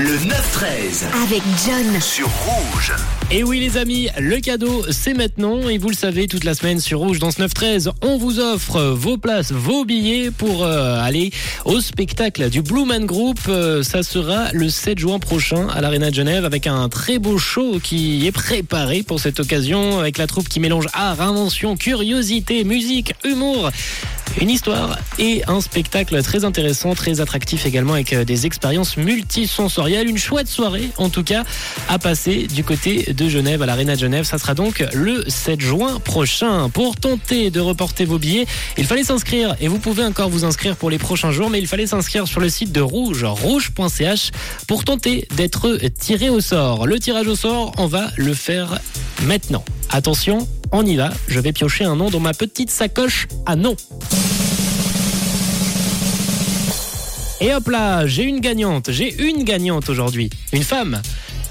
Le 9-13 avec John. sur Rouge. Et oui les amis, le cadeau c'est maintenant et vous le savez toute la semaine sur Rouge dans ce 9-13, on vous offre vos places, vos billets pour euh, aller au spectacle du Blue Man Group. Euh, ça sera le 7 juin prochain à l'Arena de Genève avec un très beau show qui est préparé pour cette occasion avec la troupe qui mélange art, invention, curiosité, musique, humour. Une histoire et un spectacle très intéressant, très attractif également avec euh, des expériences multisensorielles. Une chouette soirée en tout cas à passer du côté de Genève à l'Arena de Genève. Ça sera donc le 7 juin prochain. Pour tenter de reporter vos billets, il fallait s'inscrire et vous pouvez encore vous inscrire pour les prochains jours, mais il fallait s'inscrire sur le site de Rouge, rouge.ch pour tenter d'être tiré au sort. Le tirage au sort, on va le faire maintenant. Attention, on y va. Je vais piocher un nom dans ma petite sacoche à nom. Et hop là, j'ai une gagnante, j'ai une gagnante aujourd'hui, une femme.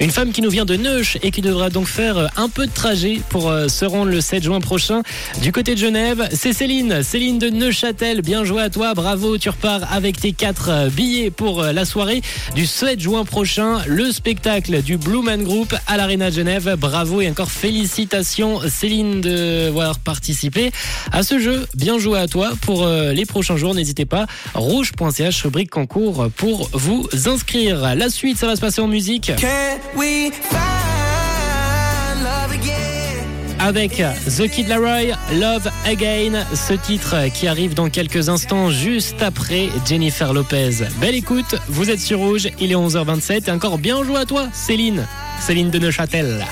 Une femme qui nous vient de Neuch et qui devra donc faire un peu de trajet pour euh, se rendre le 7 juin prochain du côté de Genève. C'est Céline, Céline de Neuchâtel. Bien joué à toi, bravo. Tu repars avec tes quatre euh, billets pour euh, la soirée du 7 juin prochain, le spectacle du Blue Man Group à l'Arena de Genève. Bravo et encore félicitations Céline d'avoir participé à ce jeu. Bien joué à toi pour les prochains jours. N'hésitez pas, rouge.ch rubrique concours pour vous inscrire. La suite, ça va se passer en musique. Avec The Kid Laroi, Love Again, ce titre qui arrive dans quelques instants juste après Jennifer Lopez. Belle écoute, vous êtes sur Rouge, il est 11h27 et encore bien joué à toi Céline, Céline de Neuchâtel.